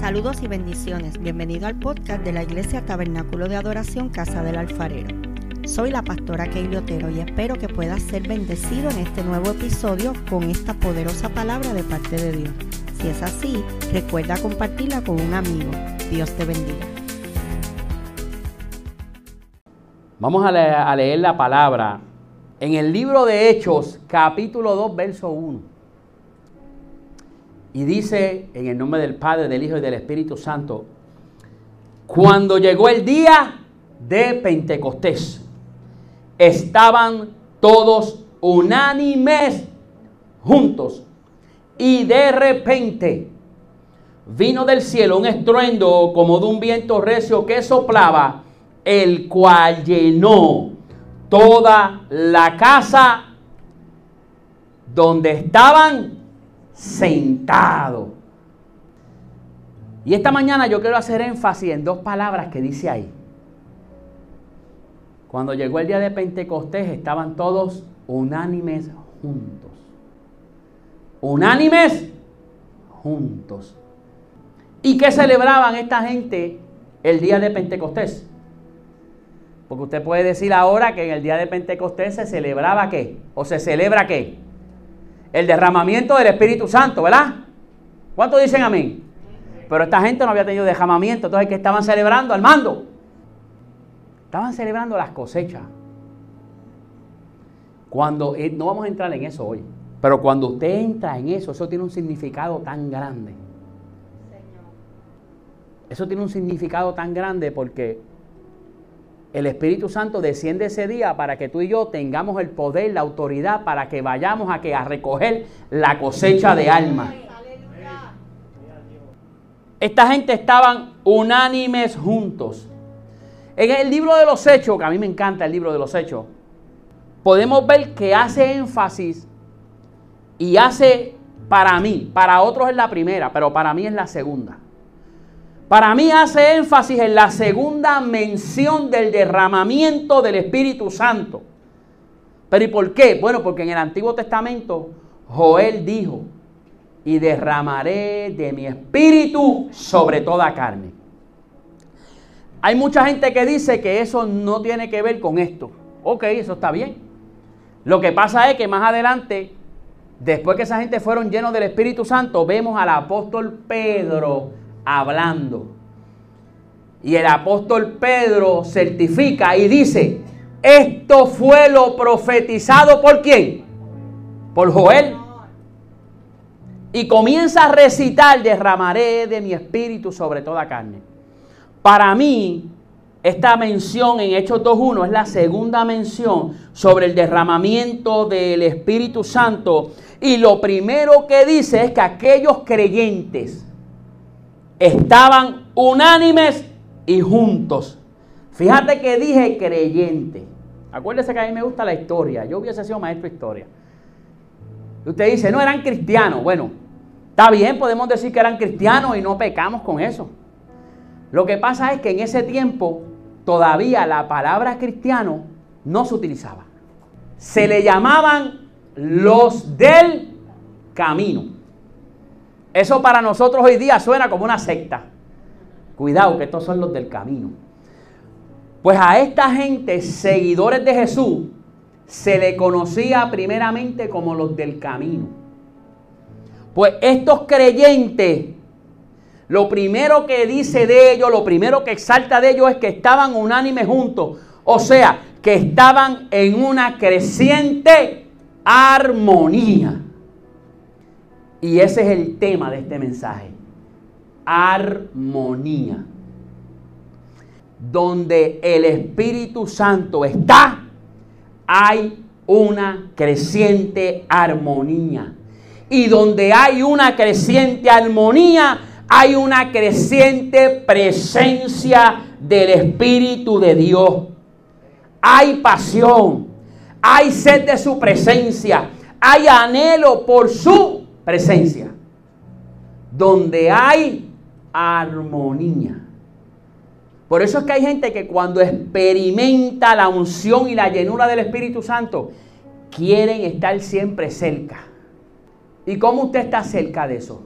Saludos y bendiciones. Bienvenido al podcast de la Iglesia Tabernáculo de Adoración Casa del Alfarero. Soy la pastora Keili Otero y espero que puedas ser bendecido en este nuevo episodio con esta poderosa palabra de parte de Dios. Si es así, recuerda compartirla con un amigo. Dios te bendiga. Vamos a leer, a leer la palabra en el libro de Hechos, capítulo 2, verso 1. Y dice en el nombre del Padre, del Hijo y del Espíritu Santo, cuando llegó el día de Pentecostés, estaban todos unánimes juntos. Y de repente vino del cielo un estruendo como de un viento recio que soplaba, el cual llenó toda la casa donde estaban sentado. Y esta mañana yo quiero hacer énfasis en dos palabras que dice ahí. Cuando llegó el día de Pentecostés estaban todos unánimes juntos. Unánimes juntos. ¿Y qué celebraban esta gente el día de Pentecostés? Porque usted puede decir ahora que en el día de Pentecostés se celebraba qué? ¿O se celebra qué? El derramamiento del Espíritu Santo, ¿verdad? ¿Cuántos dicen amén? Pero esta gente no había tenido derramamiento, entonces ¿qué estaban celebrando? Al mando. Estaban celebrando las cosechas. Cuando, eh, no vamos a entrar en eso hoy, pero cuando usted entra en eso, eso tiene un significado tan grande. Eso tiene un significado tan grande porque el Espíritu Santo desciende ese día para que tú y yo tengamos el poder, la autoridad, para que vayamos a, que, a recoger la cosecha de alma. Esta gente estaban unánimes juntos. En el libro de los Hechos, que a mí me encanta el libro de los Hechos, podemos ver que hace énfasis y hace para mí, para otros es la primera, pero para mí es la segunda para mí hace énfasis en la segunda mención del derramamiento del Espíritu Santo. ¿Pero y por qué? Bueno, porque en el Antiguo Testamento Joel dijo, y derramaré de mi espíritu sobre toda carne. Hay mucha gente que dice que eso no tiene que ver con esto. Ok, eso está bien. Lo que pasa es que más adelante, después que esa gente fueron llenos del Espíritu Santo, vemos al apóstol Pedro hablando. Y el apóstol Pedro certifica y dice, esto fue lo profetizado por quién? Por Joel. Y comienza a recitar, derramaré de mi espíritu sobre toda carne. Para mí, esta mención en Hechos 2.1 es la segunda mención sobre el derramamiento del Espíritu Santo. Y lo primero que dice es que aquellos creyentes estaban unánimes y juntos. Fíjate que dije creyente. Acuérdese que a mí me gusta la historia. Yo hubiese sido maestro de historia. usted dice, no eran cristianos. Bueno, está bien, podemos decir que eran cristianos y no pecamos con eso. Lo que pasa es que en ese tiempo todavía la palabra cristiano no se utilizaba. Se le llamaban los del camino. Eso para nosotros hoy día suena como una secta. Cuidado, que estos son los del camino. Pues a esta gente, seguidores de Jesús, se le conocía primeramente como los del camino. Pues estos creyentes, lo primero que dice de ellos, lo primero que exalta de ellos es que estaban unánimes juntos. O sea, que estaban en una creciente armonía. Y ese es el tema de este mensaje. Armonía. Donde el Espíritu Santo está, hay una creciente armonía. Y donde hay una creciente armonía, hay una creciente presencia del Espíritu de Dios. Hay pasión, hay sed de su presencia, hay anhelo por su presencia, donde hay armonía. Por eso es que hay gente que cuando experimenta la unción y la llenura del Espíritu Santo, quieren estar siempre cerca. ¿Y cómo usted está cerca de eso?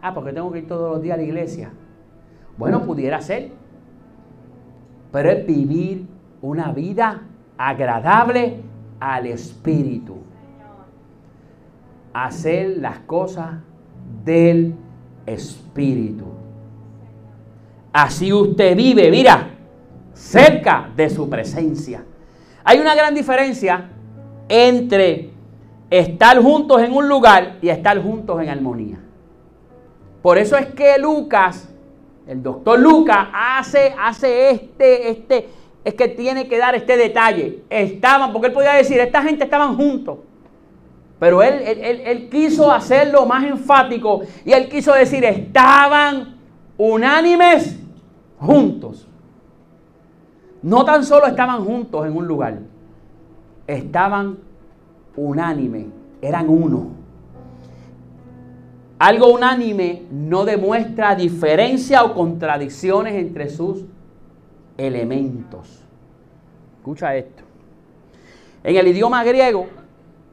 Ah, porque tengo que ir todos los días a la iglesia. Bueno, pudiera ser. Pero es vivir una vida agradable al Espíritu. Hacer las cosas del Espíritu. Así usted vive, mira, cerca de su presencia. Hay una gran diferencia entre estar juntos en un lugar y estar juntos en armonía. Por eso es que Lucas, el doctor Lucas, hace, hace este, este, es que tiene que dar este detalle. Estaban, porque él podía decir, esta gente estaban juntos. Pero él, él, él, quiso hacerlo más enfático y él quiso decir, estaban unánimes juntos. No tan solo estaban juntos en un lugar, estaban unánime, eran uno. Algo unánime no demuestra diferencia o contradicciones entre sus elementos. Escucha esto. En el idioma griego,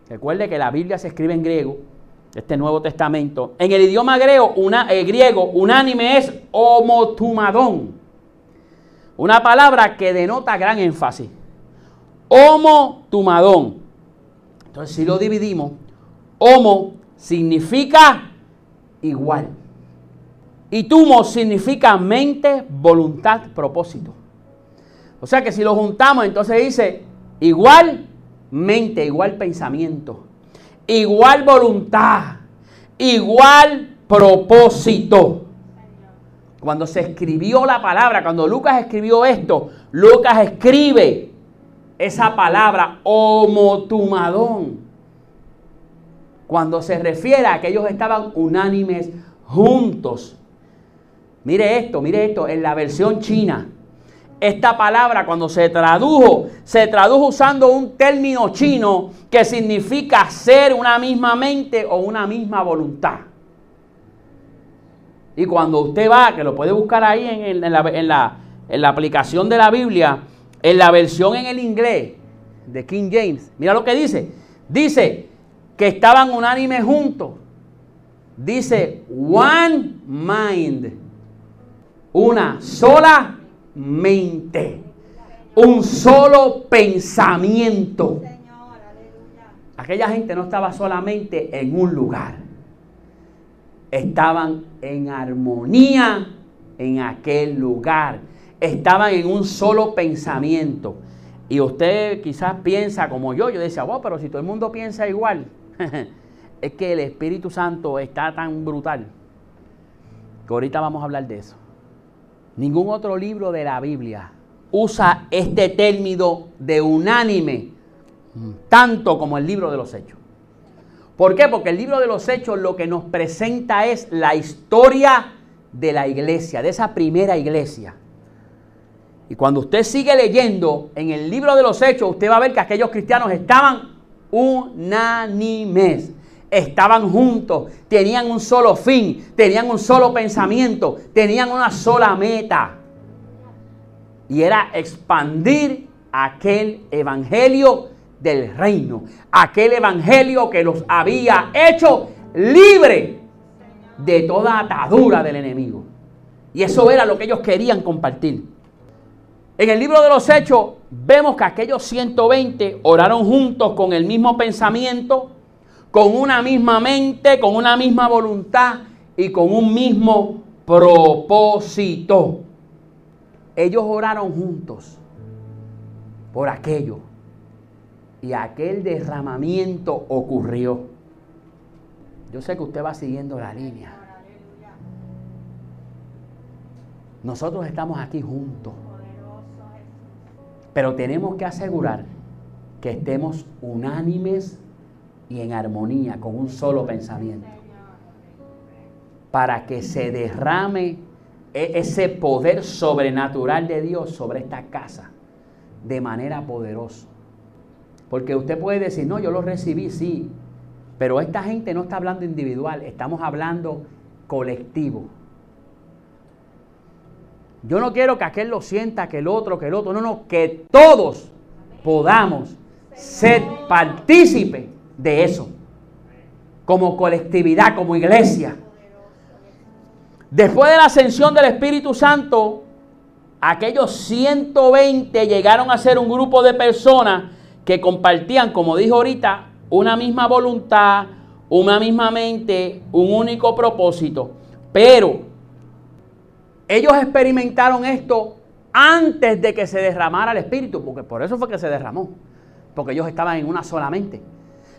recuerde que la Biblia se escribe en griego, este Nuevo Testamento. En el idioma eh, griego unánime es homotumadón. Una palabra que denota gran énfasis. Homotumadón. Entonces, si lo dividimos, homo significa igual. Y tumo significa mente, voluntad, propósito. O sea que si lo juntamos, entonces dice igual mente, igual pensamiento, igual voluntad, igual propósito. Cuando se escribió la palabra, cuando Lucas escribió esto, Lucas escribe esa palabra homotumadón. Cuando se refiere a que ellos estaban unánimes juntos. Mire esto, mire esto, en la versión china. Esta palabra cuando se tradujo, se tradujo usando un término chino que significa ser una misma mente o una misma voluntad. Y cuando usted va, que lo puede buscar ahí en, la, en la aplicación de la Biblia, en la versión en el inglés de King James, mira lo que dice. Dice que estaban unánimes juntos. Dice one mind. Una sola mente. Un solo pensamiento. Aquella gente no estaba solamente en un lugar. Estaban en armonía en aquel lugar estaban en un solo pensamiento. Y usted quizás piensa como yo, yo decía, wow, pero si todo el mundo piensa igual, es que el Espíritu Santo está tan brutal que ahorita vamos a hablar de eso. Ningún otro libro de la Biblia usa este término de unánime tanto como el libro de los hechos. ¿Por qué? Porque el libro de los hechos lo que nos presenta es la historia de la iglesia, de esa primera iglesia. Y cuando usted sigue leyendo en el libro de los hechos, usted va a ver que aquellos cristianos estaban unánimes, estaban juntos, tenían un solo fin, tenían un solo pensamiento, tenían una sola meta. Y era expandir aquel evangelio del reino, aquel evangelio que los había hecho libre de toda atadura del enemigo. Y eso era lo que ellos querían compartir. En el libro de los Hechos vemos que aquellos 120 oraron juntos con el mismo pensamiento, con una misma mente, con una misma voluntad y con un mismo propósito. Ellos oraron juntos por aquello y aquel derramamiento ocurrió. Yo sé que usted va siguiendo la línea. Nosotros estamos aquí juntos. Pero tenemos que asegurar que estemos unánimes y en armonía con un solo pensamiento. Para que se derrame e-, ese poder sobrenatural de Dios sobre esta casa de manera poderosa. Porque usted puede decir, no, yo lo recibí, sí, pero esta gente no está hablando individual, estamos hablando colectivo. Yo no quiero que aquel lo sienta, que el otro, que el otro. No, no, que todos podamos ser partícipes de eso. Como colectividad, como iglesia. Después de la ascensión del Espíritu Santo, aquellos 120 llegaron a ser un grupo de personas que compartían, como dijo ahorita, una misma voluntad, una misma mente, un único propósito. Pero ellos experimentaron esto antes de que se derramara el Espíritu, porque por eso fue que se derramó, porque ellos estaban en una sola mente.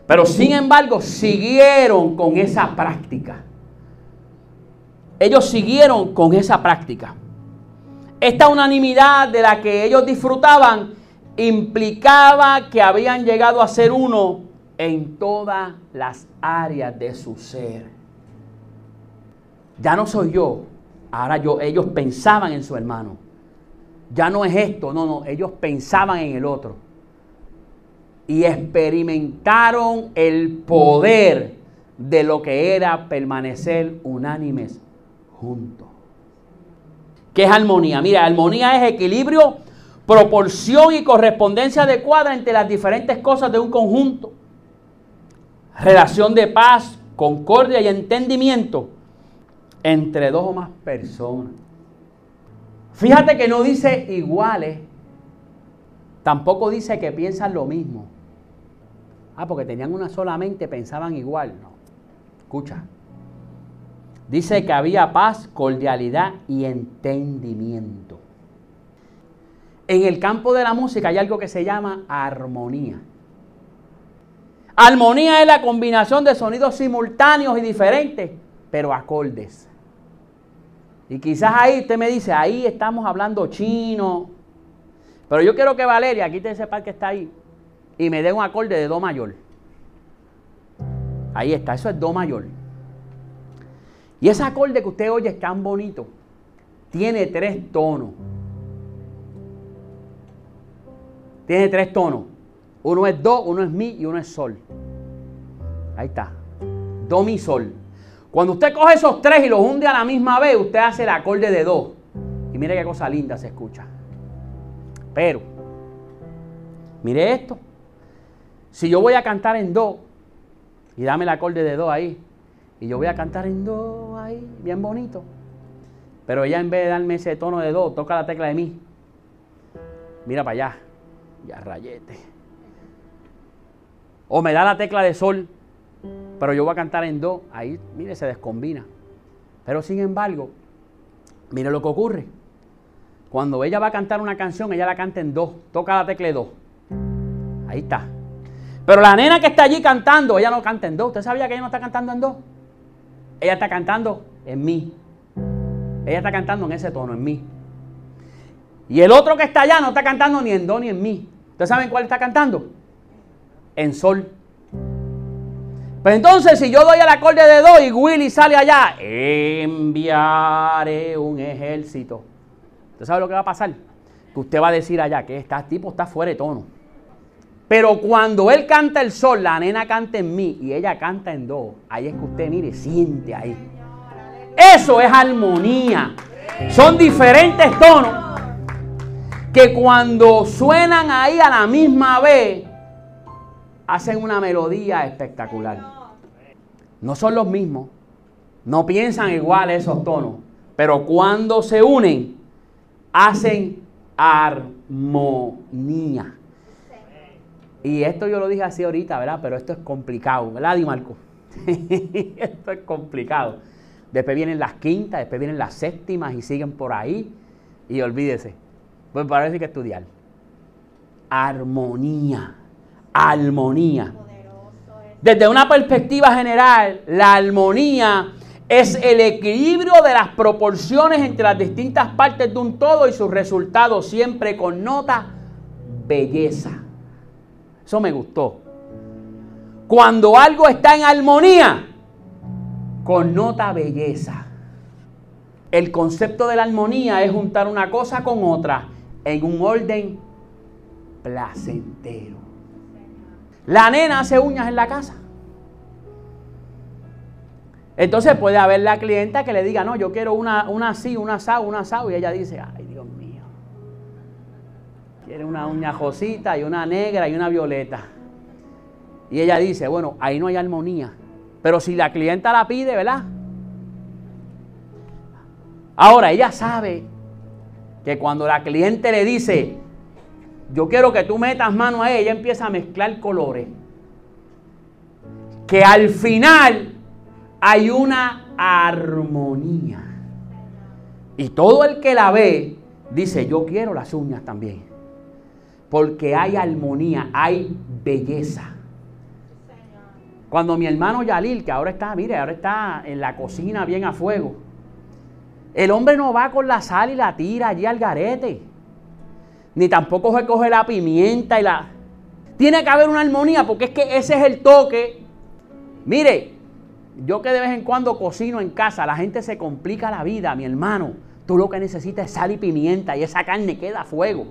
Pero sin embargo, siguieron con esa práctica. Ellos siguieron con esa práctica. Esta unanimidad de la que ellos disfrutaban implicaba que habían llegado a ser uno en todas las áreas de su ser. Ya no soy yo, ahora yo, ellos pensaban en su hermano. Ya no es esto, no, no, ellos pensaban en el otro. Y experimentaron el poder de lo que era permanecer unánimes juntos. ¿Qué es armonía? Mira, armonía es equilibrio, proporción y correspondencia adecuada entre las diferentes cosas de un conjunto. Relación de paz, concordia y entendimiento entre dos o más personas. Fíjate que no dice iguales, tampoco dice que piensan lo mismo. Ah, porque tenían una sola mente, pensaban igual. No. Escucha. Dice que había paz, cordialidad y entendimiento. En el campo de la música hay algo que se llama armonía. Armonía es la combinación de sonidos simultáneos y diferentes, pero acordes. Y quizás ahí usted me dice, ahí estamos hablando chino. Pero yo quiero que Valeria, quite ese par que está ahí, y me dé un acorde de Do mayor. Ahí está, eso es Do mayor. Y ese acorde que usted oye es tan bonito. Tiene tres tonos. Tiene tres tonos. Uno es do, uno es mi y uno es sol. Ahí está. Do, mi, sol. Cuando usted coge esos tres y los hunde a la misma vez, usted hace el acorde de do. Y mire qué cosa linda se escucha. Pero, mire esto. Si yo voy a cantar en do, y dame el acorde de do ahí, y yo voy a cantar en do ahí, bien bonito. Pero ella en vez de darme ese tono de do, toca la tecla de mi. Mira para allá. Ya rayete. O me da la tecla de sol, pero yo voy a cantar en do. Ahí, mire, se descombina. Pero sin embargo, mire lo que ocurre. Cuando ella va a cantar una canción, ella la canta en do. Toca la tecla de do. Ahí está. Pero la nena que está allí cantando, ella no canta en do. ¿Usted sabía que ella no está cantando en do? Ella está cantando en mí. Ella está cantando en ese tono, en mí. Y el otro que está allá no está cantando ni en do ni en mí. ¿Ustedes saben cuál está cantando? En sol. Pues entonces, si yo doy el acorde de do y Willy sale allá, enviaré un ejército. ¿Usted sabe lo que va a pasar? Que usted va a decir allá que este tipo está fuera de tono. Pero cuando él canta el sol, la nena canta en mí y ella canta en do, ahí es que usted mire, siente ahí. Eso es armonía. Son diferentes tonos que cuando suenan ahí a la misma vez, hacen una melodía espectacular. No son los mismos, no piensan igual esos tonos, pero cuando se unen, hacen armonía. Y esto yo lo dije así ahorita, ¿verdad? Pero esto es complicado, ¿verdad, Di Marco? esto es complicado. Después vienen las quintas, después vienen las séptimas y siguen por ahí. Y olvídese, pues para eso hay que estudiar. Armonía, armonía. Desde una perspectiva general, la armonía es el equilibrio de las proporciones entre las distintas partes de un todo y su resultado siempre connota belleza. Eso me gustó. Cuando algo está en armonía, connota belleza. El concepto de la armonía es juntar una cosa con otra en un orden placentero. La nena hace uñas en la casa. Entonces puede haber la clienta que le diga, no, yo quiero una, una así, una asado, una asado. Y ella dice, ay Dios mío. Quiere una uña rosita y una negra y una violeta. Y ella dice, bueno, ahí no hay armonía. Pero si la clienta la pide, ¿verdad? Ahora, ella sabe que cuando la cliente le dice, yo quiero que tú metas mano a ella, ella empieza a mezclar colores. Que al final hay una armonía. Y todo el que la ve dice, yo quiero las uñas también. Porque hay armonía, hay belleza. Cuando mi hermano Yalil, que ahora está, mire, ahora está en la cocina bien a fuego. El hombre no va con la sal y la tira allí al garete. Ni tampoco se coge la pimienta y la... Tiene que haber una armonía porque es que ese es el toque. Mire, yo que de vez en cuando cocino en casa, la gente se complica la vida, mi hermano. Tú lo que necesitas es sal y pimienta y esa carne queda a fuego.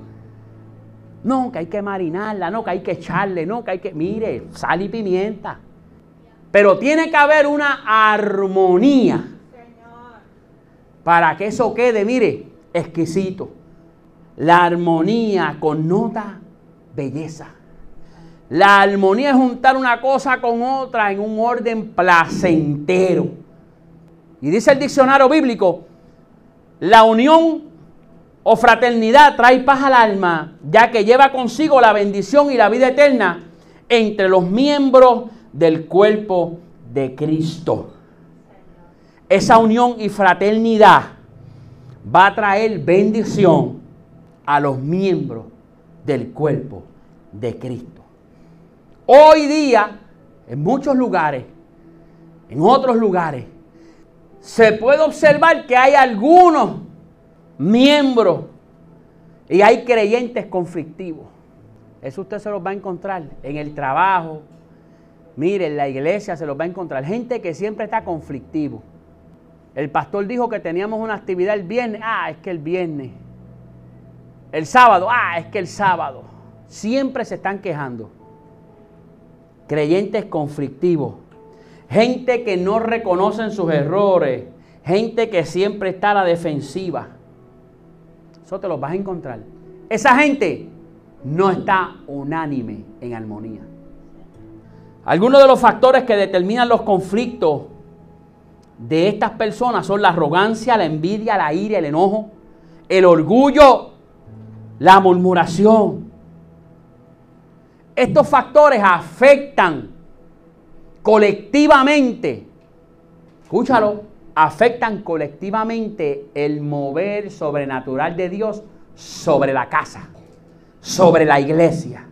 No, que hay que marinarla, no, que hay que echarle, no, que hay que... Mire, sal y pimienta. Pero tiene que haber una armonía para que eso quede, mire, exquisito. La armonía connota belleza. La armonía es juntar una cosa con otra en un orden placentero. Y dice el diccionario bíblico, la unión o fraternidad trae paz al alma, ya que lleva consigo la bendición y la vida eterna entre los miembros del cuerpo de Cristo. Esa unión y fraternidad va a traer bendición a los miembros del cuerpo de Cristo. Hoy día, en muchos lugares, en otros lugares, se puede observar que hay algunos miembros y hay creyentes conflictivos. Eso usted se los va a encontrar en el trabajo. Mire, en la iglesia se los va a encontrar. Gente que siempre está conflictivo. El pastor dijo que teníamos una actividad el viernes. Ah, es que el viernes. El sábado. Ah, es que el sábado. Siempre se están quejando. Creyentes conflictivos. Gente que no reconocen sus errores. Gente que siempre está a la defensiva. Eso te lo vas a encontrar. Esa gente no está unánime en armonía. Algunos de los factores que determinan los conflictos de estas personas son la arrogancia, la envidia, la ira, el enojo, el orgullo, la murmuración. Estos factores afectan colectivamente, escúchalo, afectan colectivamente el mover sobrenatural de Dios sobre la casa, sobre la iglesia.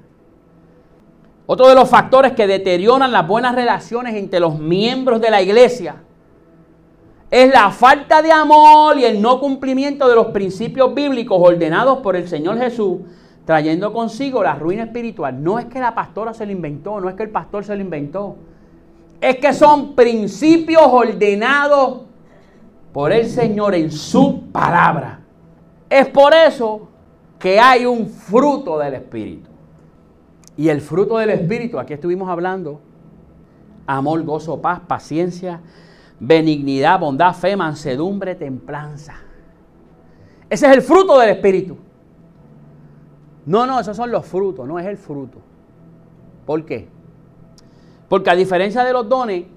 Otro de los factores que deterioran las buenas relaciones entre los miembros de la iglesia es la falta de amor y el no cumplimiento de los principios bíblicos ordenados por el Señor Jesús trayendo consigo la ruina espiritual. No es que la pastora se lo inventó, no es que el pastor se lo inventó. Es que son principios ordenados por el Señor en su palabra. Es por eso que hay un fruto del Espíritu. Y el fruto del Espíritu, aquí estuvimos hablando, amor, gozo, paz, paciencia, benignidad, bondad, fe, mansedumbre, templanza. Ese es el fruto del Espíritu. No, no, esos son los frutos, no es el fruto. ¿Por qué? Porque a diferencia de los dones,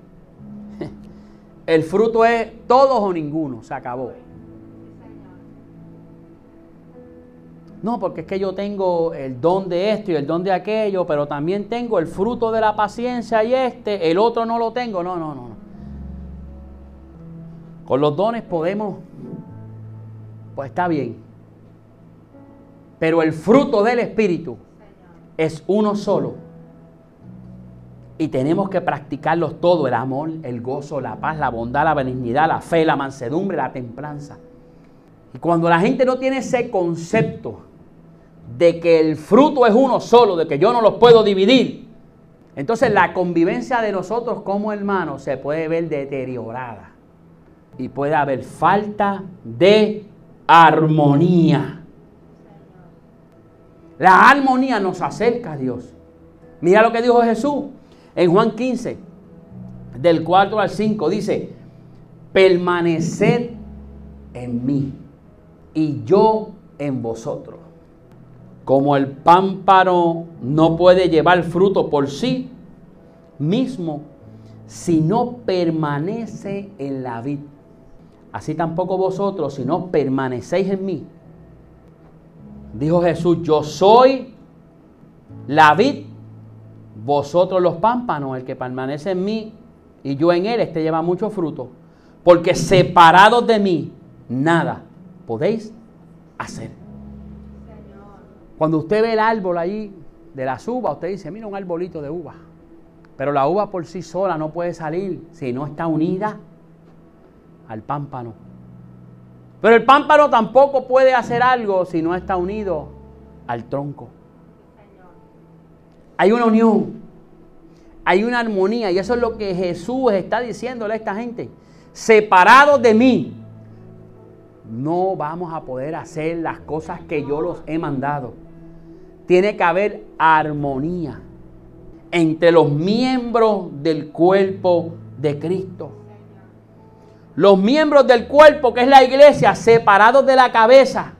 el fruto es todos o ninguno, se acabó. No, porque es que yo tengo el don de esto y el don de aquello, pero también tengo el fruto de la paciencia y este, el otro no lo tengo. No, no, no. Con los dones podemos, pues está bien. Pero el fruto del Espíritu es uno solo y tenemos que practicarlos todo, el amor, el gozo, la paz, la bondad, la benignidad, la fe, la mansedumbre, la templanza. Y cuando la gente no tiene ese concepto de que el fruto es uno solo, de que yo no los puedo dividir, entonces la convivencia de nosotros como hermanos se puede ver deteriorada. Y puede haber falta de armonía. La armonía nos acerca a Dios. Mira lo que dijo Jesús. En Juan 15, del 4 al 5, dice, permaneced en mí y yo en vosotros. Como el pámpano no puede llevar fruto por sí mismo si no permanece en la vid. así tampoco vosotros, si no permanecéis en mí. Dijo Jesús, yo soy la vid, vosotros los pámpanos, el que permanece en mí y yo en él, este lleva mucho fruto. Porque separados de mí, nada podéis hacer. Cuando usted ve el árbol ahí de las uvas, usted dice, mira un arbolito de uva. Pero la uva por sí sola no puede salir si no está unida al pámpano. Pero el pámpano tampoco puede hacer algo si no está unido al tronco. Hay una unión, hay una armonía y eso es lo que Jesús está diciéndole a esta gente. Separados de mí, no vamos a poder hacer las cosas que yo los he mandado. Tiene que haber armonía entre los miembros del cuerpo de Cristo. Los miembros del cuerpo, que es la iglesia, separados de la cabeza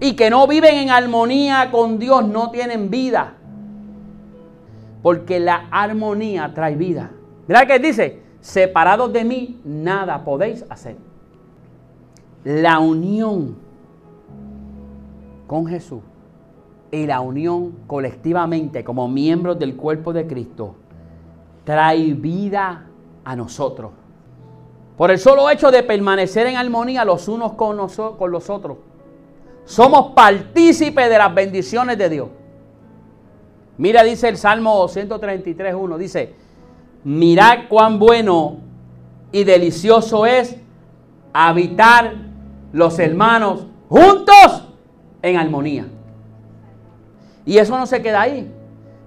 y que no viven en armonía con Dios, no tienen vida. Porque la armonía trae vida. Mira que dice, separados de mí, nada podéis hacer. La unión con Jesús y la unión colectivamente como miembros del cuerpo de Cristo trae vida a nosotros. Por el solo hecho de permanecer en armonía los unos con, con los otros. Somos partícipes de las bendiciones de Dios. Mira, dice el Salmo 133.1, dice, mirad cuán bueno y delicioso es habitar los hermanos juntos en armonía. Y eso no se queda ahí.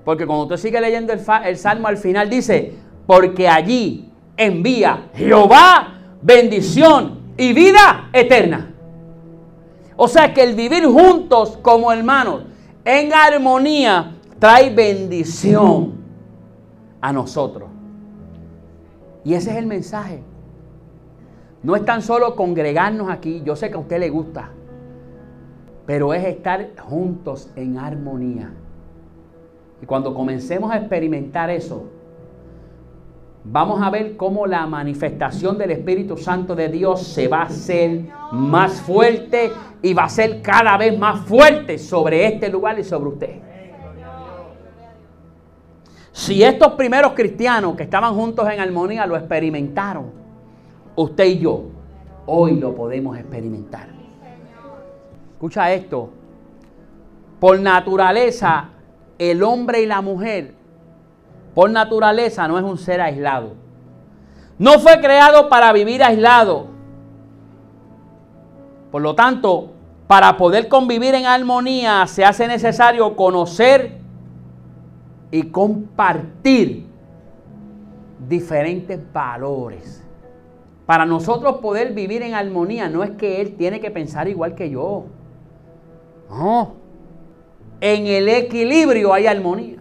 Porque cuando usted sigue leyendo el, Salmo al final dice, porque allí envía Jehová bendición y vida eterna. O sea que el vivir juntos como hermanos en armonía trae bendición a nosotros. Y ese es el mensaje. No es tan solo congregarnos aquí, yo sé que a usted le gusta, pero es estar juntos en armonía. Y cuando comencemos a experimentar eso, vamos a ver cómo la manifestación del Espíritu Santo de Dios se va a hacer más fuerte y va a ser cada vez más fuerte sobre este lugar y sobre usted. Si estos primeros cristianos que estaban juntos en armonía lo experimentaron, usted y yo hoy lo podemos experimentar. Escucha esto. Por naturaleza, el hombre y la mujer, por naturaleza, no es un ser aislado. No fue creado para vivir aislado. Por lo tanto, para poder convivir en armonía se hace necesario conocer y compartir diferentes valores. Para nosotros poder vivir en armonía no es que Él tiene que pensar igual que yo. No. En el equilibrio hay armonía.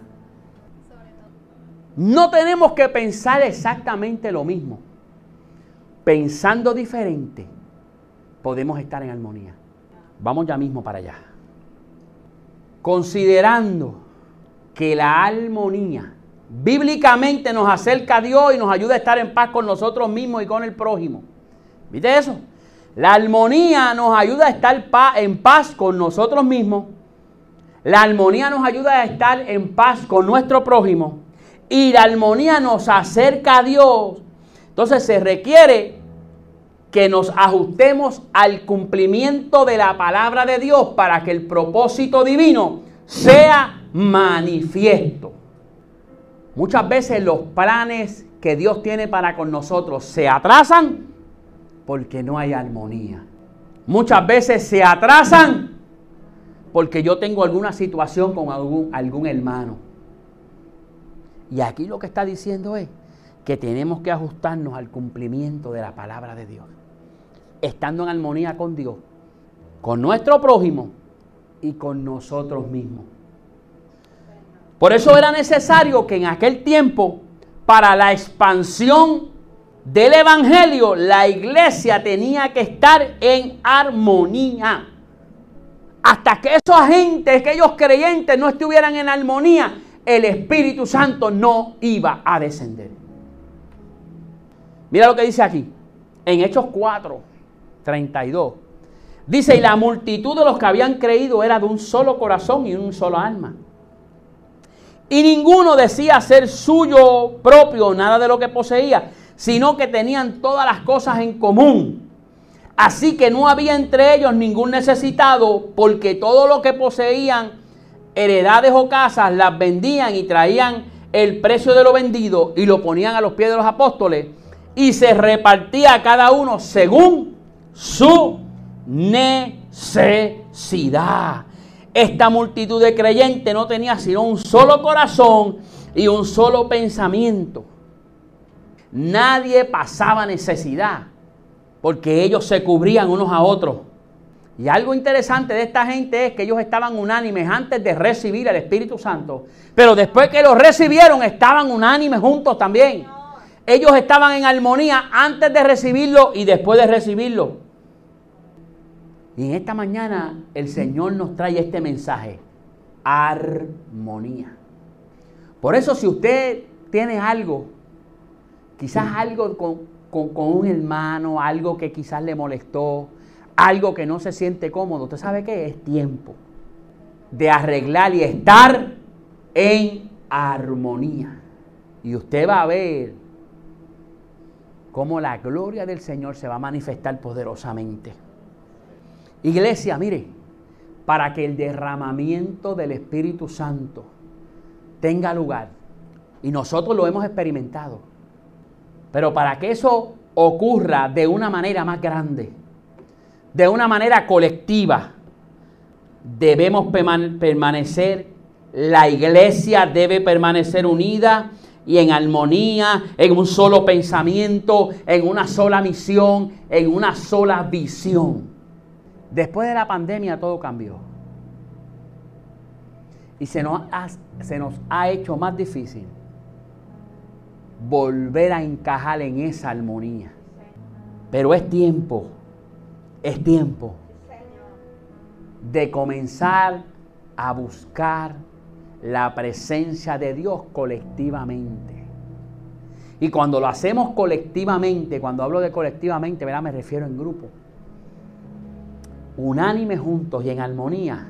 No tenemos que pensar exactamente lo mismo. Pensando diferente, podemos estar en armonía. Vamos ya mismo para allá. Considerando que la armonía bíblicamente nos acerca a Dios y nos ayuda a estar en paz con nosotros mismos y con el prójimo. ¿Viste eso? La armonía nos ayuda a estar en paz con nosotros mismos. La armonía nos ayuda a estar en paz con nuestro prójimo. Y la armonía nos acerca a Dios. Entonces se requiere que nos ajustemos al cumplimiento de la palabra de Dios para que el propósito divino sea manifiesto. Muchas veces los planes que Dios tiene para con nosotros se atrasan porque no hay armonía. Muchas veces se atrasan porque yo tengo alguna situación con algún, hermano. Y aquí lo que está diciendo es que tenemos que ajustarnos al cumplimiento de la palabra de Dios. Estando en armonía con Dios, con nuestro prójimo y con nosotros mismos. Por eso era necesario que en aquel tiempo, para la expansión del Evangelio, la iglesia tenía que estar en armonía. Hasta que esos agentes, aquellos creyentes no estuvieran en armonía, el Espíritu Santo no iba a descender. Mira lo que dice aquí. en Hechos 4, 32. Dice, y la multitud de los que habían creído era de un solo corazón y un solo alma. Y ninguno decía ser suyo propio nada de lo que poseía, sino que tenían todas las cosas en común. Así que no había entre ellos ningún necesitado, porque todo lo que poseían, heredades o casas, las vendían y traían el precio de lo vendido y lo ponían a los pies de los apóstoles y se repartía a cada uno según su necesidad. Esta multitud de creyentes no tenía sino un solo corazón y un solo pensamiento. Nadie pasaba necesidad porque ellos se cubrían unos a otros. Y algo interesante de esta gente es que ellos estaban unánimes antes de recibir el Espíritu Santo. Pero después que lo recibieron, estaban unánimes juntos también. Ellos estaban en armonía antes de recibirlo y después de recibirlo. Y en esta mañana el Señor nos trae este mensaje. Armonía. Por eso si usted tiene algo, quizás algo con, con un hermano, algo que quizás le molestó, algo que no se siente cómodo, usted sabe que es tiempo de arreglar y estar en armonía. Y usted va a ver cómo la gloria del Señor se va a manifestar poderosamente. Iglesia, mire, para que el derramamiento del Espíritu Santo tenga lugar, y nosotros lo hemos experimentado, pero para que eso ocurra de una manera más grande, de una manera colectiva. Debemos permanecer, la iglesia debe permanecer unida y en armonía, en un solo pensamiento, en una sola misión, en una sola visión. Después de la pandemia todo cambió. Y se nos ha, hecho más difícil volver a encajar en esa armonía. Pero es tiempo es tiempo de comenzar a buscar la presencia de Dios colectivamente. Y cuando lo hacemos colectivamente, cuando hablo de colectivamente, ¿verdad? me refiero en grupo, unánime juntos y en armonía,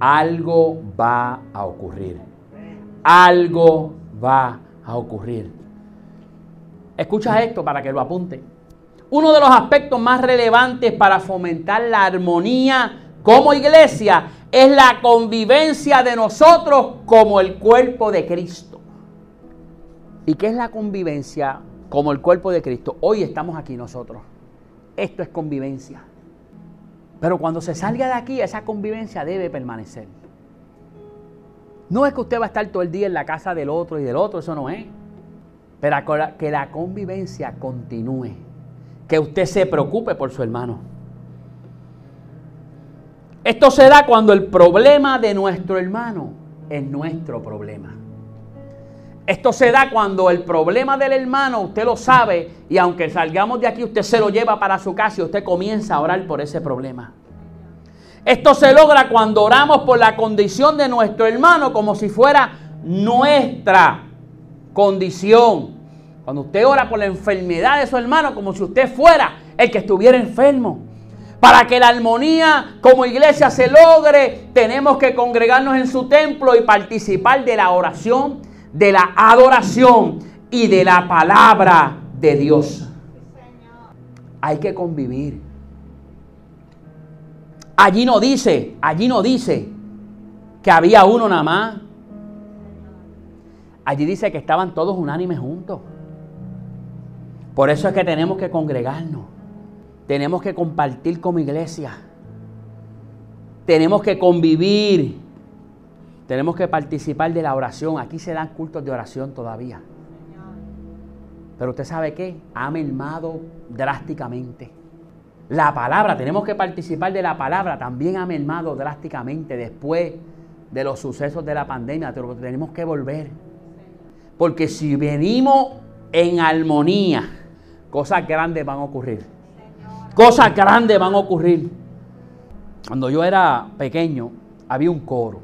algo va a ocurrir. Algo va a ocurrir. Escucha esto para que lo apunte. Uno de los aspectos más relevantes para fomentar la armonía como iglesia es la convivencia de nosotros como el cuerpo de Cristo. ¿Y qué es la convivencia como el cuerpo de Cristo? Hoy estamos aquí nosotros. Esto es convivencia. Pero cuando se salga de aquí, esa convivencia debe permanecer. No es que usted va a estar todo el día en la casa del otro y del otro, eso no es. Pero que la convivencia continúe que usted se preocupe por su hermano. Esto se da cuando el problema de nuestro hermano es nuestro problema. Esto se da cuando el problema del hermano usted lo sabe y aunque salgamos de aquí usted se lo lleva para su casa y usted comienza a orar por ese problema. Esto se logra cuando oramos por la condición de nuestro hermano como si fuera nuestra condición. Cuando usted ora por la enfermedad de su hermano, como si usted fuera el que estuviera enfermo. Para que la armonía como iglesia se logre, tenemos que congregarnos en su templo y participar de la oración, de la adoración y de la palabra de Dios. Hay que convivir. Allí no dice, allí no dice que había uno nada más. Allí dice que estaban todos unánimes juntos. Por eso es que tenemos que congregarnos. Tenemos que compartir como iglesia. Tenemos que convivir. Tenemos que participar de la oración. Aquí se dan cultos de oración todavía. Pero usted sabe qué? Ha mermado drásticamente. La palabra, tenemos que participar de la palabra, también ha mermado drásticamente después de los sucesos de la pandemia. Pero tenemos que volver. Porque si venimos en armonía, Cosas grandes van a ocurrir. Cosas grandes van a ocurrir. Cuando yo era pequeño, había un coro.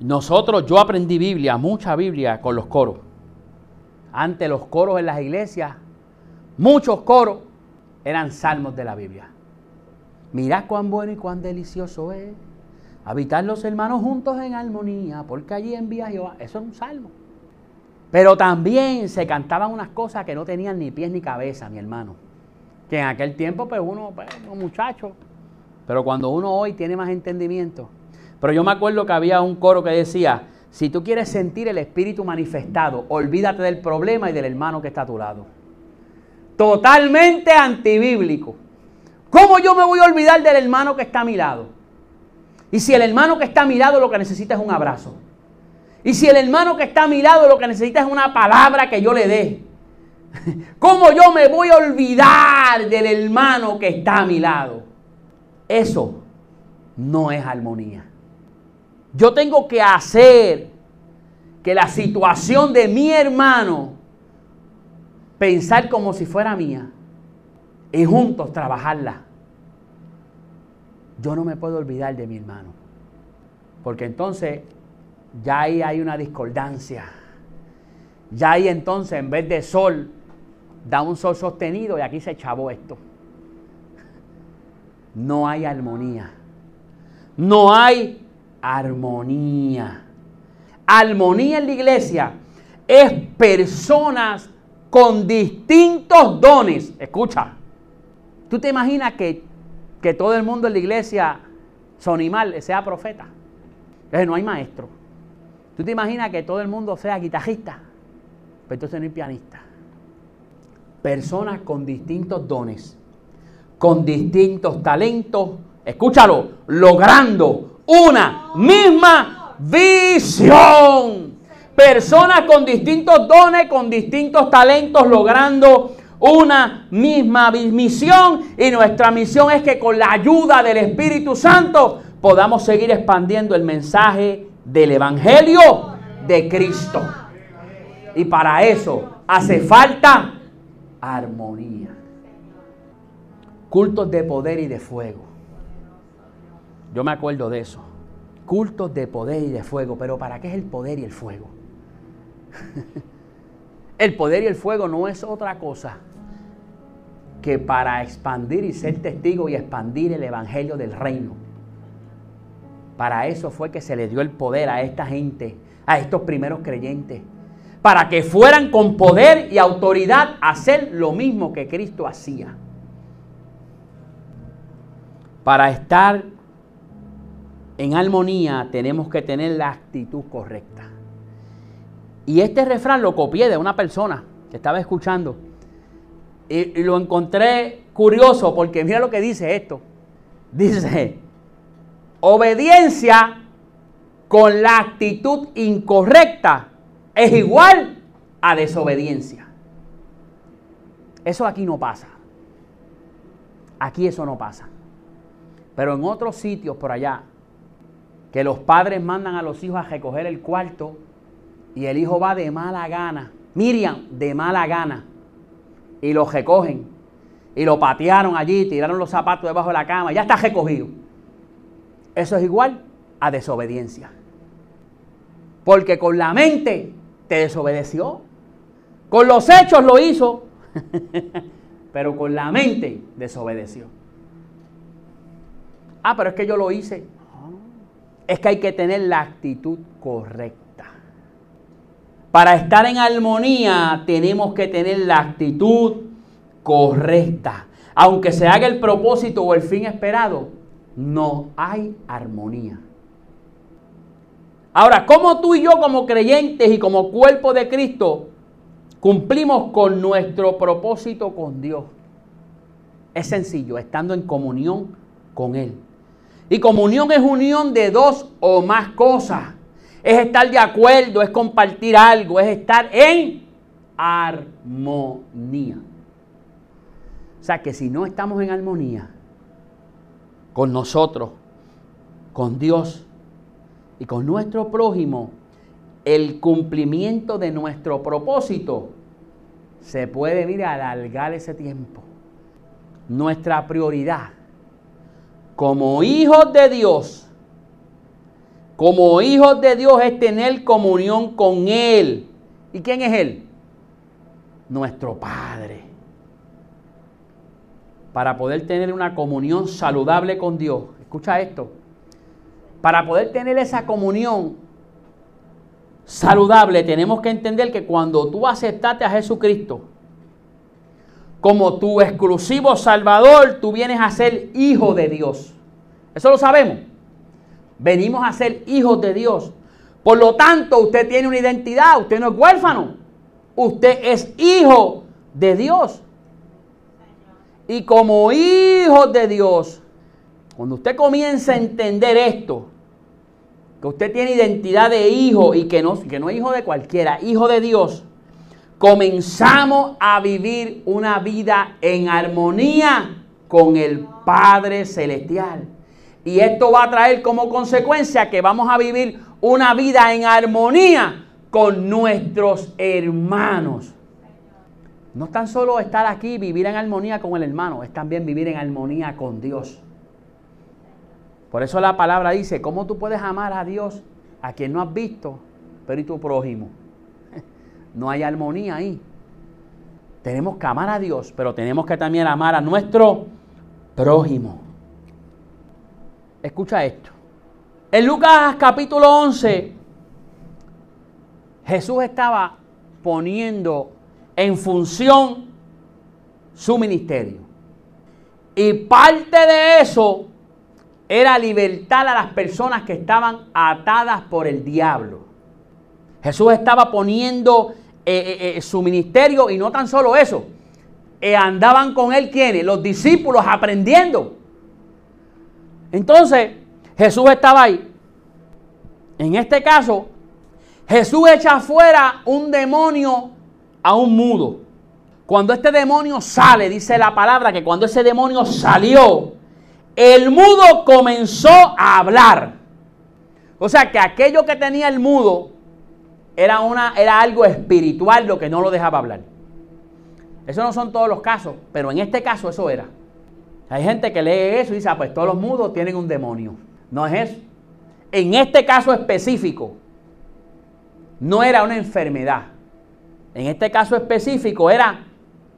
Nosotros, yo aprendí Biblia, mucha Biblia con los coros. Antes los coros en las iglesias, muchos coros, eran salmos de la Biblia. Mira cuán bueno y cuán delicioso es habitar los hermanos juntos en armonía, porque allí envía Jehová. Eso es un salmo. Pero también se cantaban unas cosas que no tenían ni pies ni cabeza, mi hermano. Que en aquel tiempo, pues uno, pues, un muchacho. Pero cuando uno hoy tiene más entendimiento. Pero yo me acuerdo que había un coro que decía, si tú quieres sentir el Espíritu manifestado, olvídate del problema y del hermano que está a tu lado. Totalmente antibíblico. ¿Cómo yo me voy a olvidar del hermano que está a mi lado? Y si el hermano que está a mi lado lo que necesita es un abrazo. Y si el hermano que está a mi lado lo que necesita es una palabra que yo le dé. ¿Cómo yo me voy a olvidar del hermano que está a mi lado? Eso no es armonía. Yo tengo que hacer que la situación de mi hermano pensar como si fuera mía y juntos trabajarla. Yo no me puedo olvidar de mi hermano, porque entonces ya ahí hay una discordancia. Ya ahí entonces en vez de sol da un sol sostenido y aquí se chavó esto. No hay armonía. No hay armonía. Armonía en la iglesia es personas con distintos dones. Escucha, ¿tú te imaginas que, que todo el mundo en la iglesia, son animal, sea profeta? Entonces no hay maestro. ¿Tú te imaginas que todo el mundo sea guitarrista? Pero entonces no hay pianista. Personas con distintos dones, con distintos talentos, escúchalo, logrando una misma visión. Personas con distintos dones, con distintos talentos, logrando una misma misión. Y nuestra misión es que con la ayuda del Espíritu Santo podamos seguir expandiendo el mensaje del Evangelio de Cristo. Y para eso hace falta armonía. Cultos de poder y de fuego. Yo me acuerdo de eso. Cultos de poder y de fuego. Pero ¿para qué es el poder y el fuego? el poder y el fuego no es otra cosa que para expandir y ser testigo y expandir el evangelio del reino. Para eso fue que se le dio el poder a esta gente, a estos primeros creyentes, para que fueran con poder y autoridad a hacer lo mismo que Cristo hacía. Para estar en armonía tenemos que tener la actitud correcta. Y este refrán lo copié de una persona que estaba escuchando. Y, lo encontré curioso porque mira lo que dice esto. Dice, obediencia con la actitud incorrecta es igual a desobediencia. Eso aquí no pasa. Aquí eso no pasa. Pero en otros sitios por allá, que los padres mandan a los hijos a recoger el cuarto y el hijo va de mala gana. Miriam, de mala gana. Y lo recogen. Y lo patearon allí, tiraron los zapatos debajo de la cama. Ya está recogido. Eso es igual a desobediencia. Porque con la mente te desobedeció. Con los hechos lo hizo. pero con la mente desobedeció. Ah, pero es que yo lo hice. Es que hay que tener la actitud correcta. Para estar en armonía tenemos que tener la actitud correcta. Aunque se haga el propósito o el fin esperado, no hay armonía. Ahora, ¿cómo tú y yo como creyentes y como cuerpo de Cristo cumplimos con nuestro propósito con Dios? Es sencillo, estando en comunión con Él. Y comunión es unión de dos o más cosas. Es estar de acuerdo, es compartir algo, es estar en armonía. O sea que si no estamos en armonía con nosotros, con Dios y con nuestro prójimo, el cumplimiento de nuestro propósito se puede, mira, alargar ese tiempo. Nuestra prioridad como hijos de Dios, como hijos de Dios es tener comunión con Él. ¿Y quién es Él? Nuestro Padre. para poder tener una comunión saludable con Dios, escucha esto, para poder tener esa comunión saludable, tenemos que entender que cuando tú aceptaste a Jesucristo como tu exclusivo Salvador, tú vienes a ser hijo de Dios. Eso lo sabemos. Venimos a ser hijos de Dios. Por lo tanto, usted tiene una identidad, usted no es huérfano. Usted es hijo de Dios. Y como hijo de Dios, cuando usted comienza a entender esto, que usted tiene identidad de hijo y que no, que no es hijo de cualquiera, hijo de Dios, comenzamos a vivir una vida en armonía con el Padre Celestial. Y esto va a traer como consecuencia que vamos a vivir una vida en armonía con nuestros hermanos. No es tan solo estar aquí, vivir en armonía con el hermano, es también vivir en armonía con Dios. Por eso la palabra dice, ¿cómo tú puedes amar a Dios a quien no has visto, pero y tu prójimo? No hay armonía ahí. Tenemos que amar a Dios, pero tenemos que también amar a nuestro prójimo. Escucha esto. En Lucas capítulo 11, Jesús estaba poniendo en función su ministerio. Y parte de eso era libertar a las personas que estaban atadas por el diablo. Jesús estaba poniendo eh, eh, eh, su ministerio y no tan solo eso. andaban con él quienes? Los discípulos aprendiendo. Entonces, Jesús estaba ahí. En este caso, Jesús echa afuera un demonio a un mudo. Cuando este demonio sale, dice la palabra que cuando ese demonio salió, el mudo comenzó a hablar. O sea que aquello que tenía el mudo era, una, era algo espiritual lo que no lo dejaba hablar. Eso no son todos los casos, pero en este caso eso era. Hay gente que lee eso y dice, ah, pues todos los mudos tienen un demonio. No es eso. En este caso específico, no era una enfermedad. En este caso específico era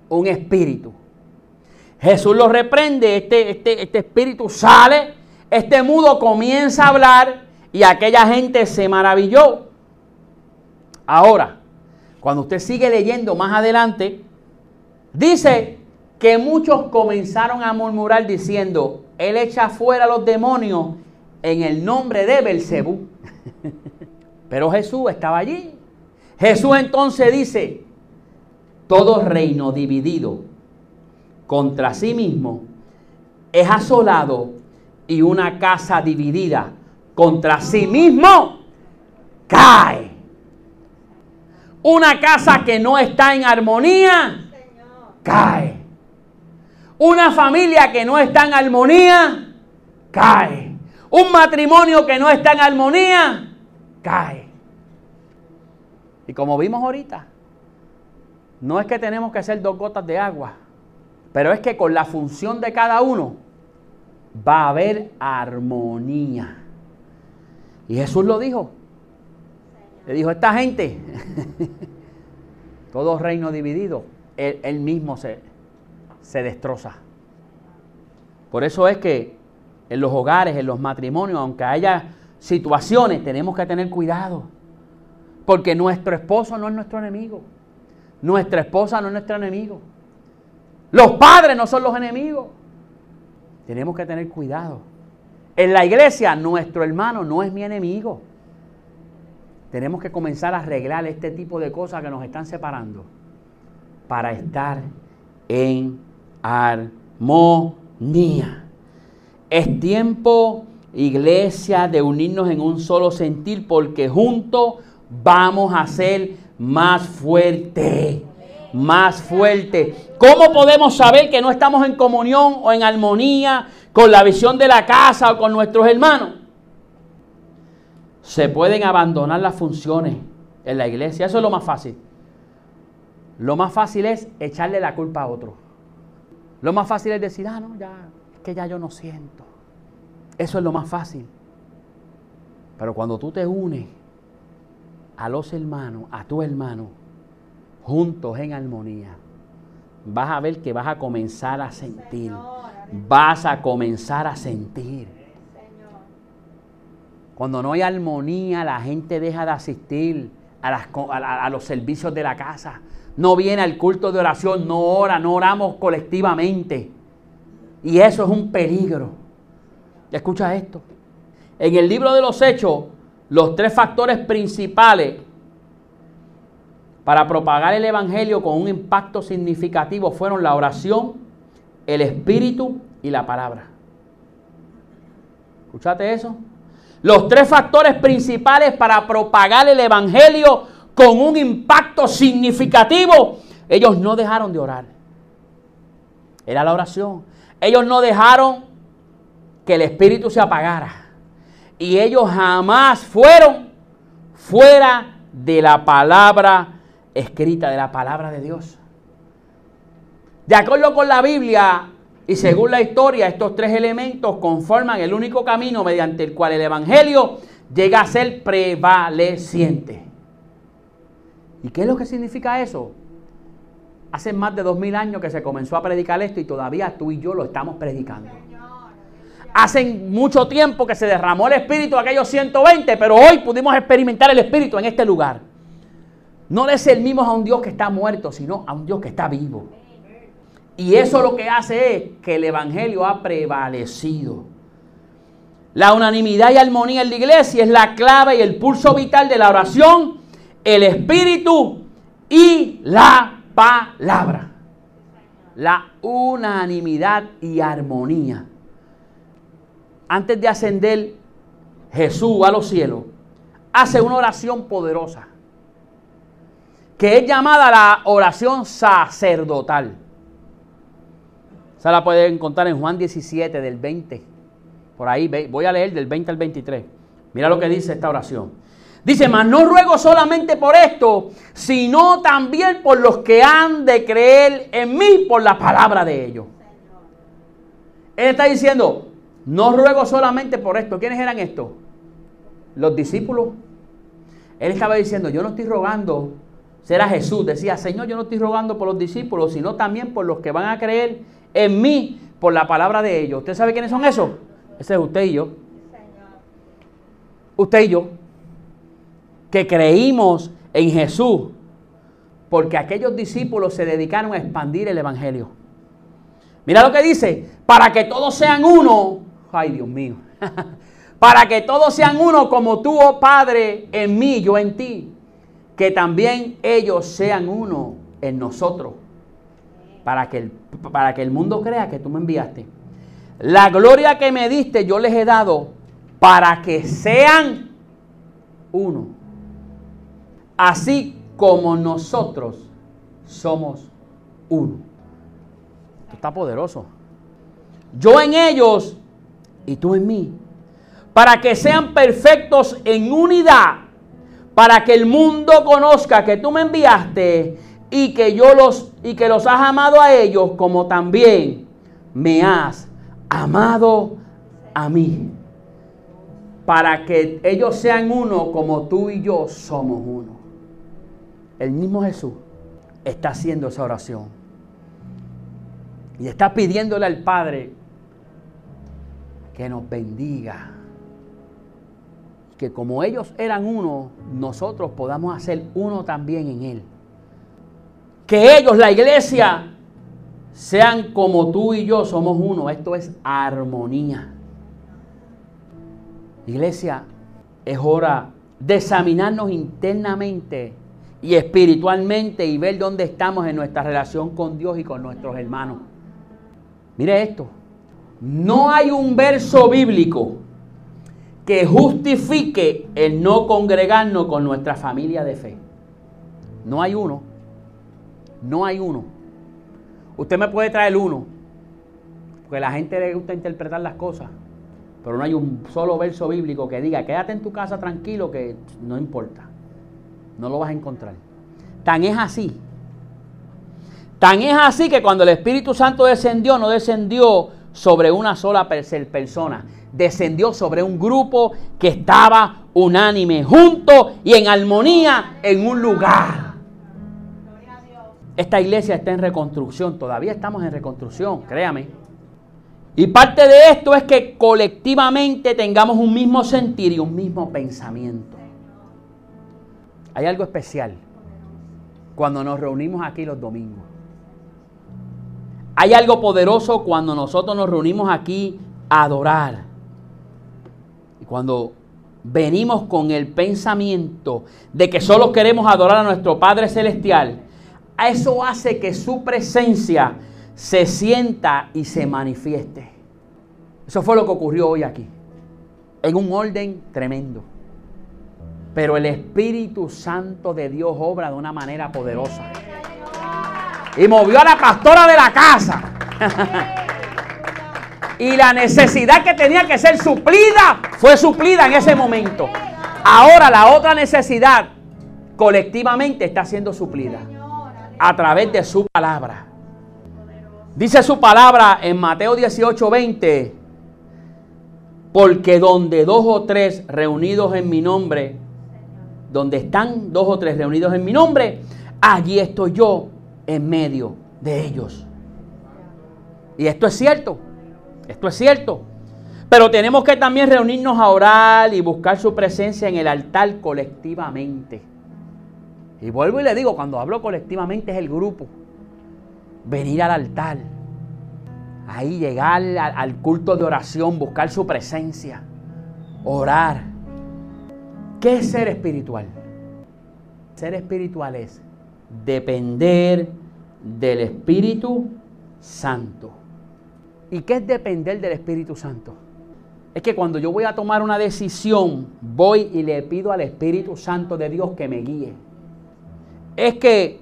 un espíritu. Jesús lo reprende, este, este, este espíritu sale, este mudo comienza a hablar y aquella gente se maravilló. Ahora, cuando usted sigue leyendo más adelante, dice que muchos comenzaron a murmurar diciendo, Él echa fuera a los demonios en el nombre de Belcebú. Pero Jesús estaba allí. Jesús entonces dice, todo reino dividido contra sí mismo es asolado y una casa dividida contra sí mismo cae. Una casa que no está en armonía cae. Una familia que no está en armonía, cae. Un matrimonio que no está en armonía, cae. Y como vimos ahorita, no es que tenemos que ser dos gotas de agua, pero es que con la función de cada uno va a haber armonía. Y Jesús lo dijo. Le dijo, esta gente, todo reino dividido, él, mismo se, se destroza. Por eso es que en los hogares, en los matrimonios, aunque haya situaciones, tenemos que tener cuidado. Porque nuestro esposo no es nuestro enemigo. Nuestra esposa no es nuestro enemigo. Los padres no son los enemigos. Tenemos que tener cuidado. En la iglesia, nuestro hermano no es mi enemigo. Tenemos que comenzar a arreglar este tipo de cosas que nos están separando para estar en armonía. Es tiempo, iglesia, de unirnos en un solo sentir porque juntos vamos a ser más fuertes. Más fuerte. ¿Cómo podemos saber que no estamos en comunión o en armonía con la visión de la casa o con nuestros hermanos? Se pueden abandonar las funciones en la iglesia. Eso es lo más fácil. Lo más fácil es echarle la culpa a otro. Lo más fácil es decir, ah, no, ya, es que ya yo no siento. Eso es lo más fácil. Pero cuando tú te unes a los hermanos, a tu hermano, juntos en armonía, vas a ver que vas a comenzar a sentir. Vas a comenzar a sentir. Cuando no hay armonía, la gente deja de asistir a, los servicios de la casa. No viene al culto de oración, no ora, no oramos colectivamente. Y eso es un peligro. Escucha esto. En el libro de los Hechos, los tres factores principales para propagar el Evangelio con un impacto significativo fueron la oración, el Espíritu y la palabra. ¿Escuchaste eso? Los tres factores principales para propagar el Evangelio con un impacto significativo, ellos no dejaron de orar. Era la oración. Ellos no dejaron que el Espíritu se apagara. Y ellos jamás fueron fuera de la palabra escrita, de la palabra de Dios. De acuerdo con la Biblia y según la historia, estos tres elementos conforman el único camino mediante el cual el Evangelio llega a ser prevaleciente. ¿Y qué es lo que significa eso? Hace más de dos mil años que se comenzó a predicar esto y todavía tú y yo lo estamos predicando. Hace mucho tiempo que se derramó el Espíritu aquellos 120, pero hoy pudimos experimentar el Espíritu en este lugar. No le servimos a un Dios que está muerto, sino a un Dios que está vivo. Y eso lo que hace es que el Evangelio ha prevalecido. La unanimidad y armonía en la iglesia es la clave y el pulso vital de la oración, el Espíritu y la palabra. La unanimidad y armonía. Antes de ascender Jesús a los cielos, hace una oración poderosa que es llamada la oración sacerdotal. Esa la pueden encontrar en Juan 17, del 20. Por ahí voy a leer del 20 al 23. Mira lo que dice esta oración. Dice, mas no ruego solamente por esto, sino también por los que han de creer en mí por la palabra de ellos. Él está diciendo, no ruego solamente por esto. ¿Quiénes eran estos? Los discípulos. Él estaba diciendo, yo no estoy rogando será Jesús. Decía, Señor, yo no estoy rogando por los discípulos, sino también por los que van a creer en mí por la palabra de ellos. ¿Usted sabe quiénes son esos? Ese es usted y yo. Usted y yo. Que creímos en Jesús porque aquellos discípulos se dedicaron a expandir el Evangelio. Mira lo que dice, para que todos sean uno. Ay, Dios mío. para que todos sean uno como tú, oh Padre, en mí, yo en ti que también ellos sean uno en nosotros, para que, el, para que el mundo crea que tú me enviaste. La gloria que me diste yo les he dado para que sean uno, así como nosotros somos uno. Esto está poderoso. Yo en ellos y tú en mí, para que sean perfectos en unidad para que el mundo conozca que tú me enviaste y que yo los y que los has amado a ellos como también me has amado a mí. Para que ellos sean uno como tú y yo somos uno. El mismo Jesús está haciendo esa oración. Y está pidiéndole al Padre que nos bendiga que como ellos eran uno, nosotros podamos hacer uno también en Él. Que ellos, la iglesia, sean como tú y yo somos uno. Esto es armonía. Iglesia, es hora de examinarnos internamente y espiritualmente y ver dónde estamos en nuestra relación con Dios y con nuestros hermanos. Mire esto. No hay un verso bíblico que justifique el no congregarnos con nuestra familia de fe. No hay uno. No hay uno. Usted me puede traer uno. Porque a la gente le gusta interpretar las cosas. Pero no hay un solo verso bíblico que diga, quédate en tu casa tranquilo que no importa. No lo vas a encontrar. Tan es así. Tan es así que cuando el Espíritu Santo descendió, no descendió sobre una sola persona descendió sobre un grupo que estaba unánime, junto y en armonía en un lugar. Esta iglesia está en reconstrucción, todavía estamos en reconstrucción, créame. Y parte de esto es que colectivamente tengamos un mismo sentir y un mismo pensamiento. Hay algo especial cuando nos reunimos aquí los domingos. Hay algo poderoso cuando nosotros nos reunimos aquí a adorar. Y cuando venimos con el pensamiento de que solo queremos adorar a nuestro Padre Celestial, eso hace que su presencia se sienta y se manifieste. Eso fue lo que ocurrió hoy aquí, en un orden tremendo. Pero el Espíritu Santo de Dios obra de una manera poderosa. Y movió a la pastora de la casa. y la necesidad que tenía que ser suplida fue suplida en ese momento. Ahora la otra necesidad colectivamente está siendo suplida a través de su palabra. Dice su palabra en Mateo 18, 20. Porque donde dos o tres reunidos en mi nombre, donde están dos o tres reunidos en mi nombre, allí estoy yo en medio de ellos. Y esto es cierto, esto es cierto. Pero tenemos que también reunirnos a orar y buscar su presencia en el altar colectivamente. Y vuelvo y le digo, cuando hablo colectivamente es el grupo. Venir al altar. Ahí llegar al, culto de oración, buscar su presencia. Orar. ¿Qué es ser espiritual? Ser espiritual es depender del Espíritu Santo. ¿Y qué es depender del Espíritu Santo? Es que cuando yo voy a tomar una decisión, voy y le pido al Espíritu Santo de Dios que me guíe. Es que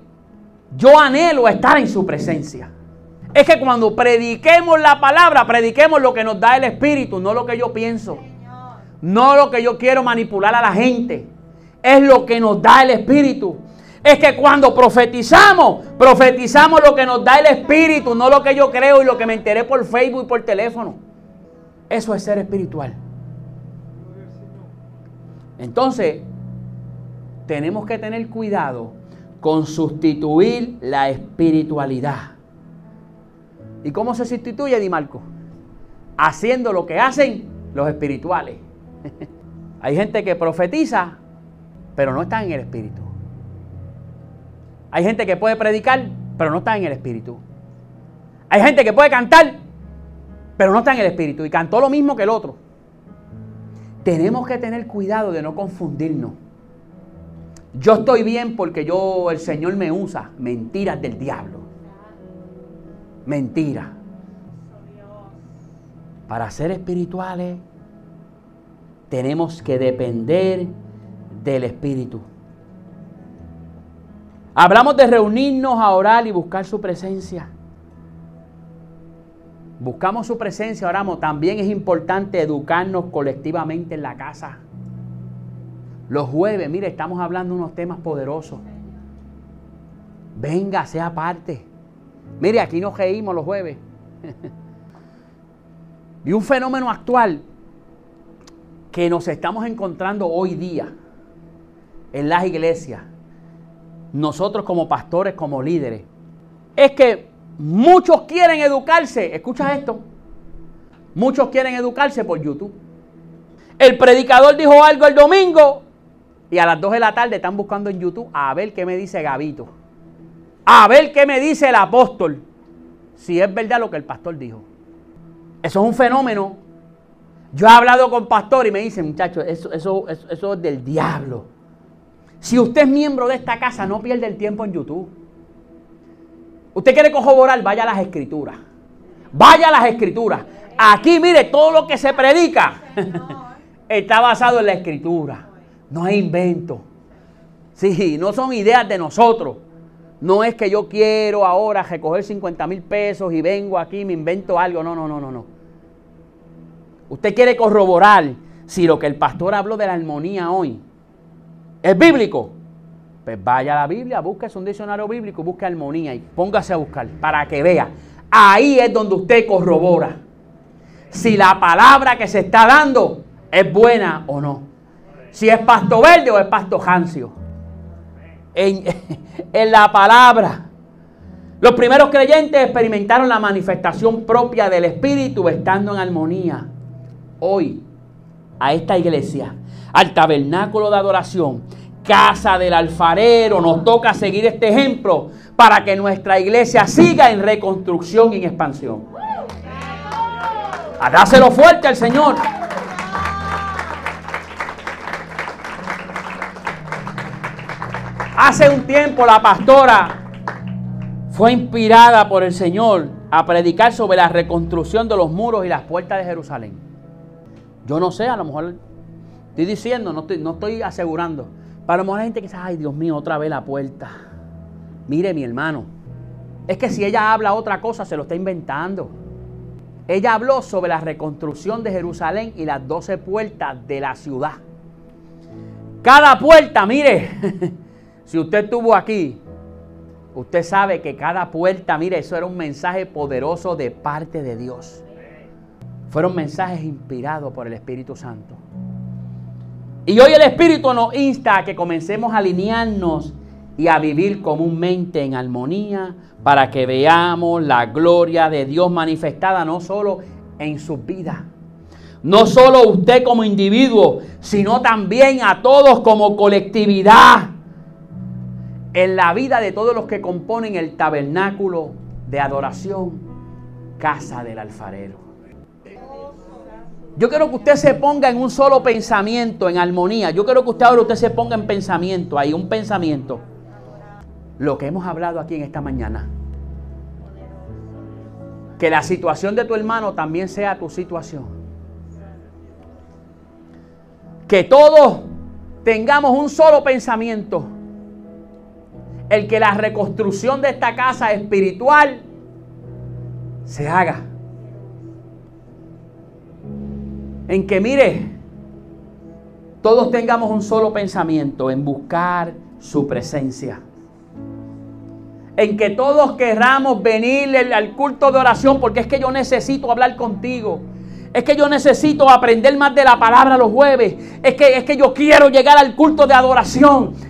yo anhelo estar en su presencia. Es que cuando prediquemos la palabra, prediquemos lo que nos da el Espíritu, no lo que yo pienso. No lo que yo quiero manipular a la gente. Es lo que nos da el Espíritu. Es que cuando profetizamos, profetizamos lo que nos da el Espíritu, no lo que yo creo y lo que me enteré por Facebook y por teléfono. Eso es ser espiritual. Entonces, tenemos que tener cuidado con sustituir la espiritualidad. ¿Y cómo se sustituye, Di Marco? Haciendo lo que hacen los espirituales. Hay gente que profetiza, pero no está en el espíritu. Hay gente que puede predicar, pero no está en el espíritu. Hay gente que puede cantar, pero no está en el espíritu y cantó lo mismo que el otro. Tenemos que tener cuidado de no confundirnos. Yo estoy bien porque yo el Señor me usa. Mentiras del diablo. Mentira. Para ser espirituales tenemos que depender del Espíritu. Hablamos de reunirnos a orar y buscar su presencia. Buscamos su presencia, oramos. También es importante educarnos colectivamente en la casa. Los jueves, mire, estamos hablando de unos temas poderosos. Venga, sea parte. Mire, aquí nos reímos los jueves. y un fenómeno actual que nos estamos encontrando hoy día en las iglesias, nosotros como pastores, como líderes, es que muchos quieren educarse, escucha esto, muchos quieren educarse por YouTube. El predicador dijo algo el domingo y a las 2 de la tarde están buscando en YouTube a ver qué me dice Gabito, a ver qué me dice el apóstol, si es verdad lo que el pastor dijo. Eso es un fenómeno yo he hablado con pastor y me dicen, muchachos, eso, eso, eso, es del diablo. Si usted es miembro de esta casa, no pierde el tiempo en YouTube. Usted quiere corroborar, vaya a las escrituras. Vaya a las escrituras. Aquí, mire, todo lo que se predica está basado en la escritura. No hay invento. Sí, no son ideas de nosotros. No es que yo quiero ahora recoger 50 mil pesos y vengo aquí y me invento algo. No, no, no, no, no. Usted quiere corroborar si lo que el pastor habló de la armonía hoy es bíblico. Pues vaya a la Biblia, busque un diccionario bíblico, busque armonía y póngase a buscar para que vea. Ahí es donde usted corrobora si la palabra que se está dando es buena o no. Si es pasto verde o es pasto jancio. En, la palabra. Los primeros creyentes experimentaron la manifestación propia del Espíritu estando en armonía. Hoy, a esta iglesia, al tabernáculo de adoración, casa del alfarero, nos toca seguir este ejemplo para que nuestra iglesia siga en reconstrucción y en expansión. A dáselo fuerte al Señor. Hace un tiempo la pastora fue inspirada por el Señor a predicar sobre la reconstrucción de los muros y las puertas de Jerusalén. Yo no sé, a lo mejor estoy diciendo, no estoy, no estoy asegurando. Para lo mejor hay gente que dice, ay Dios mío, otra vez la puerta. Mire mi hermano, es que si ella habla otra cosa, se lo está inventando. Ella habló sobre la reconstrucción de Jerusalén y las doce puertas de la ciudad. Cada puerta, mire, si usted estuvo aquí, Usted sabe que cada puerta, mire, eso era un mensaje poderoso de parte de Dios. Fueron mensajes inspirados por el Espíritu Santo. Y hoy el Espíritu nos insta a que comencemos a alinearnos y a vivir comúnmente en armonía para que veamos la gloria de Dios manifestada no solo en sus vidas, no solo usted como individuo, sino también a todos como colectividad en la vida de todos los que componen el tabernáculo de adoración, casa del alfarero. Yo quiero que usted se ponga en un solo pensamiento, en armonía. Yo quiero que usted ahora usted se ponga en pensamiento, hay un pensamiento. Lo que hemos hablado aquí en esta mañana. Que la situación de tu hermano también sea tu situación. Que todos tengamos un solo pensamiento el que la reconstrucción de esta casa espiritual se haga. En que, mire, todos tengamos un solo pensamiento en buscar su presencia. En que todos querramos venir al culto de oración porque es que yo necesito hablar contigo. Es que yo necesito aprender más de la palabra los jueves. Es que, es que yo quiero llegar al culto de adoración.